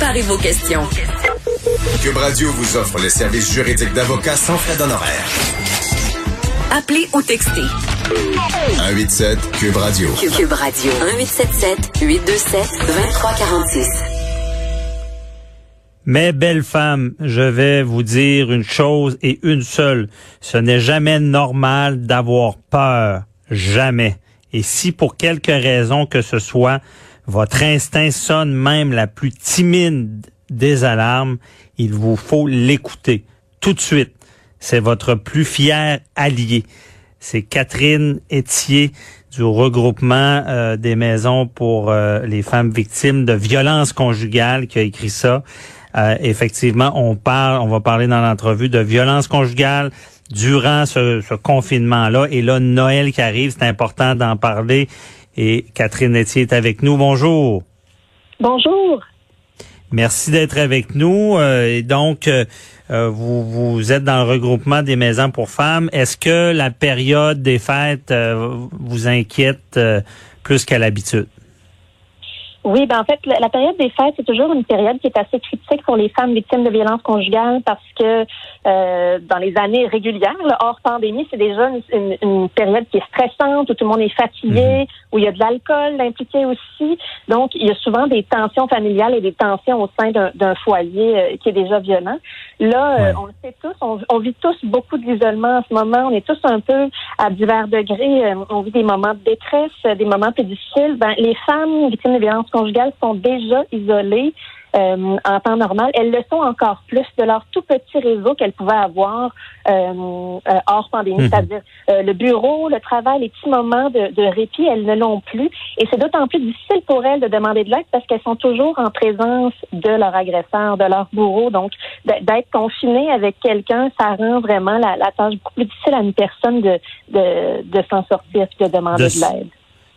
Préparez vos questions. Cube Radio vous offre les services juridiques d'avocats sans frais d'honoraires. Appelez ou textez. 187 Cube Radio. Cube Radio. 1877 827 2346. Mais belle femme, je vais vous dire une chose et une seule. Ce n'est jamais normal d'avoir peur. Jamais. Et si pour quelque raison que ce soit, votre instinct sonne même la plus timide des alarmes, il vous faut l'écouter tout de suite. C'est votre plus fier allié. C'est Catherine Etier du regroupement euh, des maisons pour euh, les femmes victimes de violences conjugales qui a écrit ça. Euh, effectivement, on parle, on va parler dans l'entrevue de violences conjugales durant ce, ce confinement-là. Et là, Noël qui arrive, c'est important d'en parler. Et Catherine Etier est avec nous. Bonjour. Bonjour. Merci d'être avec nous. Euh, et donc, euh, euh, vous, vous êtes dans le regroupement des maisons pour femmes. Est-ce que la période des fêtes vous inquiète plus qu'à l'habitude? Oui, ben en fait, la, période des fêtes, c'est toujours une période qui est assez critique pour les femmes victimes de violences conjugales parce que euh, dans les années régulières, hors pandémie, c'est déjà une, période qui est stressante, où tout le monde est fatigué, mhm. où il y a de l'alcool impliqué aussi. Donc, il y a souvent des tensions familiales et des tensions au sein d'un foyer euh, qui est déjà violent. Là, euh, on le sait tous, on, vit tous beaucoup d'isolement en ce moment. On est tous un peu à divers degrés. on vit des moments de détresse, des moments plus difficiles. Ben, les femmes victimes de violences conjugales sont déjà isolées euh, en temps normal. Elles le sont encore plus de leur tout petit réseau qu'elles pouvaient avoir euh, euh, hors pandémie, mhm. c'est-à-dire le bureau, le travail, les petits moments de, de répit, elles ne l'ont plus. Et c'est d'autant plus difficile pour elles de demander de l'aide parce qu'elles sont toujours en présence de leur agresseur, de leur bourreau. Donc, d'être confinées avec quelqu'un, ça rend vraiment la, la, tâche beaucoup plus difficile à une personne de, de, de s'en sortir et de demander de l'aide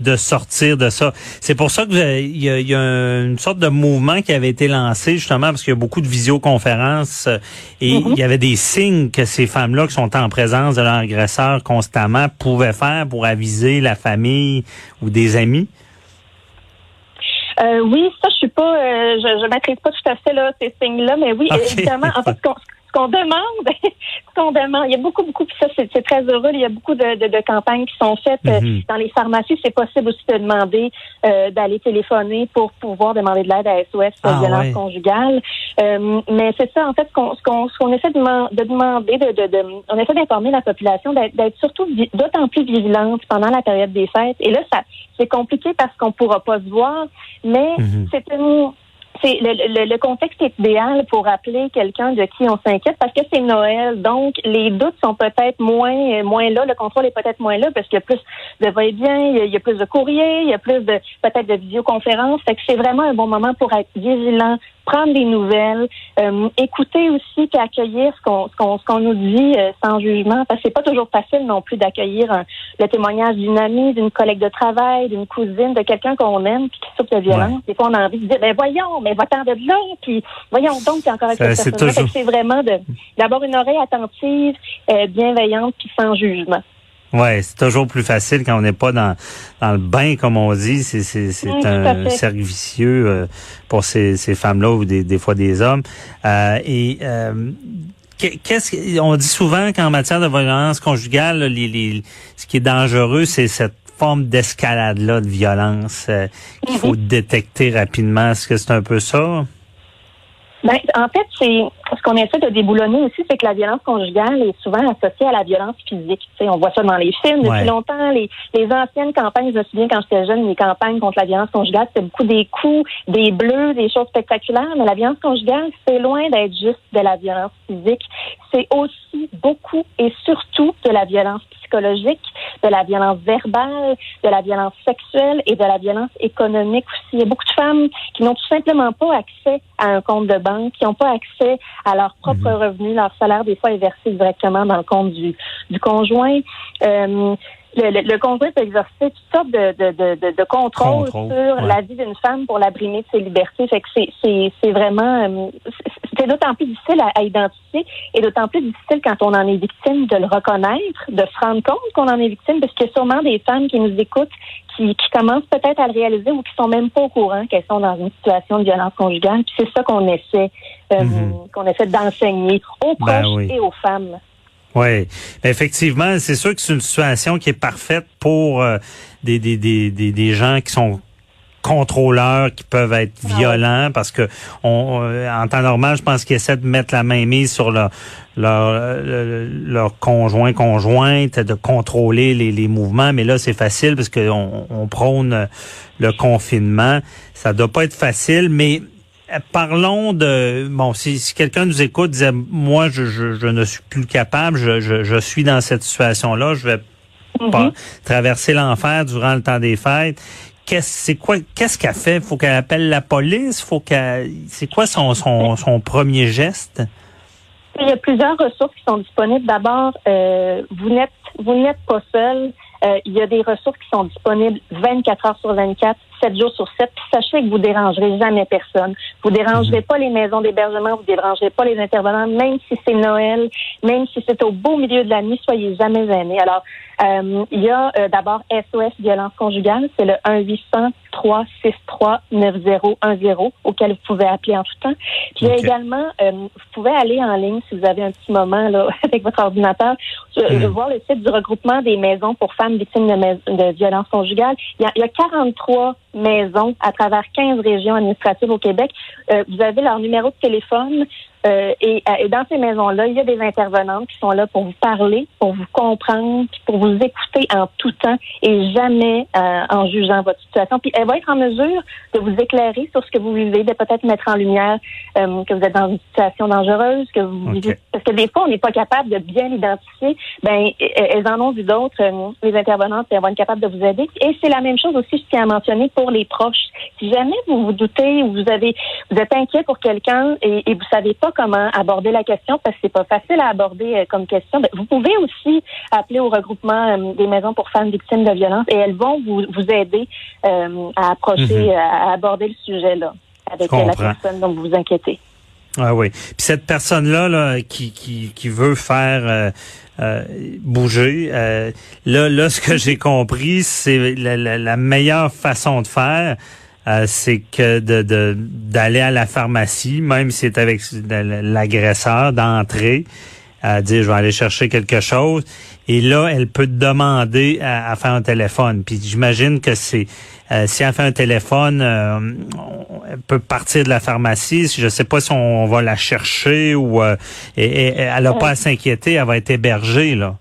de sortir de ça. C'est pour ça que il y, a, une sorte de mouvement qui avait été lancé justement parce qu'il y a beaucoup de visioconférences euh, et mm-hmm. il y avait des signes que ces femmes-là qui sont en présence de leur agresseur constamment pouvaient faire pour aviser la famille ou des amis. Euh, oui, ça, je suis pas, euh, je, je maîtrise pas tout à fait là ces signes-là, mais oui, évidemment. En fait, ce qu'on demande, ce qu'on demande, il y a beaucoup, beaucoup, puis ça, c'est très heureux. Il y a beaucoup de, de, de campagnes qui sont faites euh, mhm. dans les pharmacies. C'est possible aussi de demander euh, d'aller téléphoner pour pouvoir demander de l'aide à SOS pour ah, violence conjugale. Euh, mais c'est ça, en fait, ce qu'on ce qu'on essaie de, de demander, de, de, de, on essaie d'informer la population d'être surtout d'autant plus vigilante pendant la période des fêtes. Et là, ça c'est compliqué parce qu'on pourra pas se voir, mais mhm. c'est une le, contexte est idéal pour appeler quelqu'un de qui on s'inquiète parce que c'est Noël. Donc, les doutes sont peut-être moins moins là. Le contrôle est peut-être moins là parce qu'il y a plus de va-et-bien, il, y a plus de courrier, il y a plus de peut-être de visioconférences. Fait que c'est vraiment un bon moment pour être vigilant, prendre des nouvelles, euh, écouter aussi et accueillir ce qu'on ce qu'on ce qu'on nous dit euh, sans jugement parce que c'est pas toujours facile non plus d'accueillir le témoignage d'une amie, d'une collègue de travail, d'une cousine, de quelqu'un qu'on aime puis qui souffre de violence. Des fois on a envie de dire ben voyons, mais va-t'en de là puis voyons donc encore avec cette personne. C'est vraiment de d'avoir une oreille attentive, euh, bienveillante puis sans jugement. Ouais, c'est toujours plus facile quand on n'est pas dans, dans le bain, comme on dit. C'est, c'est, c'est un cercle vicieux euh, pour ces, ces femmes-là ou des, des fois des hommes. Euh, et euh, qu'est-ce on dit souvent qu'en matière de violence conjugale, les, les, ce qui est dangereux, c'est cette forme d'escalade-là de violence qu'il faut mhm. détecter rapidement. Est-ce que c'est un peu ça? Ben, en fait, c'est ce qu'on essaie de déboulonner aussi, c'est que la violence conjugale est souvent associée à la violence physique. Tu sais, on voit ça dans les films depuis longtemps. Les, les anciennes campagnes, je me souviens quand j'étais jeune, les campagnes contre la violence conjugale, c'était beaucoup des coups, des bleus, des choses spectaculaires. Mais la violence conjugale, c'est loin d'être juste de la violence physique. C'est aussi beaucoup et surtout de la violence psychologique, de la violence verbale, de la violence sexuelle et de la violence économique aussi. Il y a beaucoup de femmes qui n'ont tout simplement pas accès à un compte de banque, qui n'ont pas accès à leur propre mhm. revenu. Leur salaire, des fois, est versé directement dans le compte du, du conjoint. Euh, le, le, le, conjoint peut exercer toutes sortes de, de, de, de contrôle, sur la vie d'une femme pour la brimer de ses libertés. Fait que c'est, vraiment euh, c'est d'autant plus difficile à, identifier et d'autant plus difficile quand on en est victime de le reconnaître, de se rendre compte qu'on en est victime, parce qu'il y a sûrement des femmes qui nous écoutent qui, qui commencent peut-être à le réaliser ou qui sont même pas au courant qu'elles sont dans une situation de violence conjugale. Puis c'est ça qu'on essaie euh, Mhm. qu'on essaie d'enseigner aux Ben proches oui. et aux femmes. Oui, effectivement, c'est sûr que c'est une situation qui est parfaite pour euh, des, des, des, des, des gens qui sont contrôleurs, qui peuvent être Ah violents, parce que on, euh, en temps normal, je pense qu'ils essaient de mettre la main mise sur leur leur, euh, leur conjoint conjointe, de contrôler les, les mouvements, mais là c'est facile parce qu'on on prône euh, le confinement. Ça doit pas être facile, mais Parlons de bon si, si quelqu'un nous écoute disait moi je, je, je ne suis plus capable je, je, je suis dans cette situation là je vais Mhm. pas traverser l'enfer durant le temps des fêtes qu'est-ce quoi qu'est-ce qu'elle fait? Faut qu'elle appelle la police? Faut qu'elle c'est quoi son, son son premier geste? Il y a plusieurs ressources qui sont disponibles. D'abord, euh, vous n'êtes vous n'êtes pas seul. Euh, il y a des ressources qui sont disponibles 24 heures sur 24, 7 jours sur 7. Puis sachez que vous dérangerez jamais personne. Vous dérangerez pas les maisons d'hébergement, vous dérangerez pas les intervenants, même si c'est Noël, même si c'est au beau milieu de la nuit, soyez jamais gênés. Alors, euh, il y a euh, d'abord SOS violence conjugale, c'est le 1 800 363 9010 auquel vous pouvez appeler en tout temps. Puis il y a Ok. également, euh, vous pouvez aller en ligne si vous avez un petit moment là avec votre ordinateur, Mhm. voir le site du regroupement des maisons pour femmes victimes de, de violences conjugales. Il y, a, il y a 43 maisons à travers 15 régions administratives au Québec. Euh, vous avez leur numéro de téléphone. Euh, et, et dans ces maisons-là, il y a des intervenantes qui sont là pour vous parler, pour vous comprendre, pour vous écouter en tout temps et jamais euh, en jugeant votre situation. Puis elle va être en mesure de vous éclairer sur ce que vous vivez, de peut-être mettre en lumière euh, que vous êtes dans une situation dangereuse, que vous vivez parce que des fois, on n'est pas capable de bien l'identifier. Ben, e- elles en ont vu d'autres, euh, les intervenantes, elles vont être capables de vous aider. Et c'est la même chose aussi, je tiens à mentionner pour les proches. Si jamais vous vous doutez ou vous avez, vous êtes inquiet pour quelqu'un et, et vous savez pas comment aborder la question parce que c'est pas facile à aborder euh, comme question, vous pouvez aussi appeler au regroupement euh, des maisons pour femmes victimes de violence et elles vont vous, vous aider euh, à approcher, Mhm. à, à aborder le sujet là avec la personne dont vous vous inquiétez. Ah oui. Puis cette personne-là là, qui, qui, qui veut faire euh, euh, bouger, euh, là, là, ce que j'ai compris, c'est la, la, la meilleure façon de faire, euh, c'est que de de- d'aller à la pharmacie, même si c'est avec l'agresseur, d'entrer, à dire je vais aller chercher quelque chose. Et là, elle peut demander à, à faire un téléphone. Puis j'imagine que c'est euh, si elle fait un téléphone, euh, on- elle peut partir de la pharmacie. Je sais pas si on va la chercher ou euh, et, et- elle a pas à s'inquiéter, elle va être hébergée là.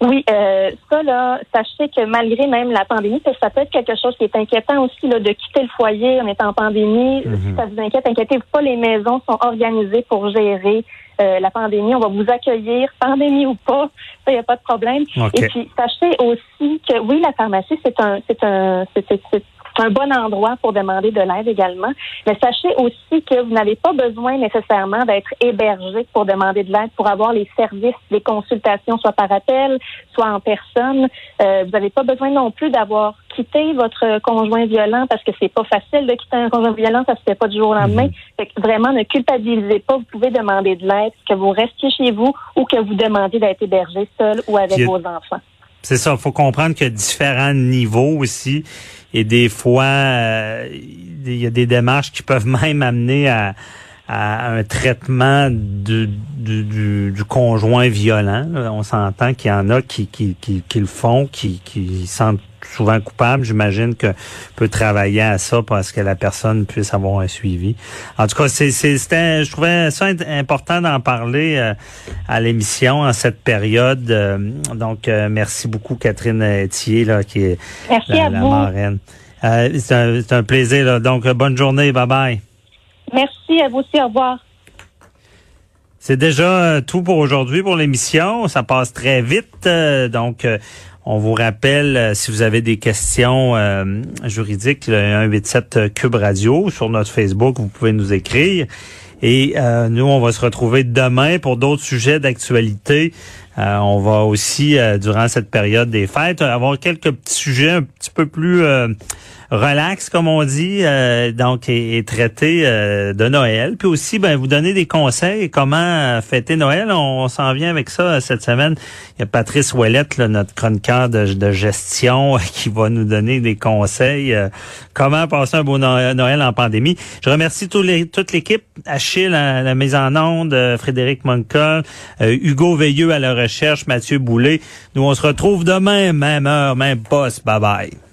Oui, euh, ça là, sachez que malgré même la pandémie, ça peut être quelque chose qui est inquiétant aussi là, de quitter le foyer en étant en pandémie. Mhm. Si ça vous inquiète, inquiétez-vous pas, les maisons sont organisées pour gérer euh, la pandémie. On va vous accueillir, pandémie ou pas, ça y a pas de problème. Et puis sachez aussi que oui, la pharmacie c'est un c'est un c'est c'est- un bon endroit pour demander de l'aide également. Mais sachez aussi que vous n'avez pas besoin nécessairement d'être hébergé pour demander de l'aide, pour avoir les services, les consultations, soit par appel, soit en personne. Euh, vous n'avez pas besoin non plus d'avoir quitté votre conjoint violent parce que c'est pas facile de quitter un conjoint violent, ça se fait pas du jour au lendemain. Fait que vraiment, ne culpabilisez pas. Vous pouvez demander de l'aide, que vous restiez chez vous ou que vous demandiez d'être hébergé seul ou avec vos enfants. C'est ça, faut comprendre qu'il y a différents niveaux aussi. Et des fois, euh, il y a des démarches qui peuvent même amener à, un traitement du, du, du- du conjoint violent. On s'entend qu'il y en a qui, qui, le font, qui, qui se sentent souvent coupables. J'imagine que peut travailler à ça parce que la personne puisse avoir un suivi. En tout cas, c'est, c'est, c'était, je trouvais ça important d'en parler euh, à l'émission en cette période. Euh, donc, euh, merci beaucoup Catherine Thier, là, qui est Merci la, à la vous. marraine. Euh, c'est, un, c'est un plaisir. Là. Donc, euh, bonne journée. Bye bye. Merci à vous aussi. Au revoir. C'est déjà euh, tout pour aujourd'hui pour l'émission. Ça passe très vite. euh, donc, euh, on vous rappelle, euh, si vous avez des questions euh, juridiques, le 187 Cube Radio sur notre Facebook, vous pouvez nous écrire. Et euh, nous, on va se retrouver demain pour d'autres sujets d'actualité. Euh, on va aussi, euh, durant cette période des fêtes, avoir quelques petits sujets un petit peu plus euh, relax, comme on dit, euh, donc et, traiter de Noël. Puis aussi, ben, vous donner des conseils comment fêter Noël. On, s'en vient avec ça cette semaine. Il y a Patrice Ouellette, notre chroniqueur de, de, gestion, qui va nous donner des conseils. comment passer un beau Noël en pandémie. Je remercie tous les, toute l'équipe. Achille à la mise en onde, Frédéric Moncol, Hugo Veilleux à la recherche, Mathieu Boulet. Nous, on se retrouve demain, même heure, même poste. Bye bye.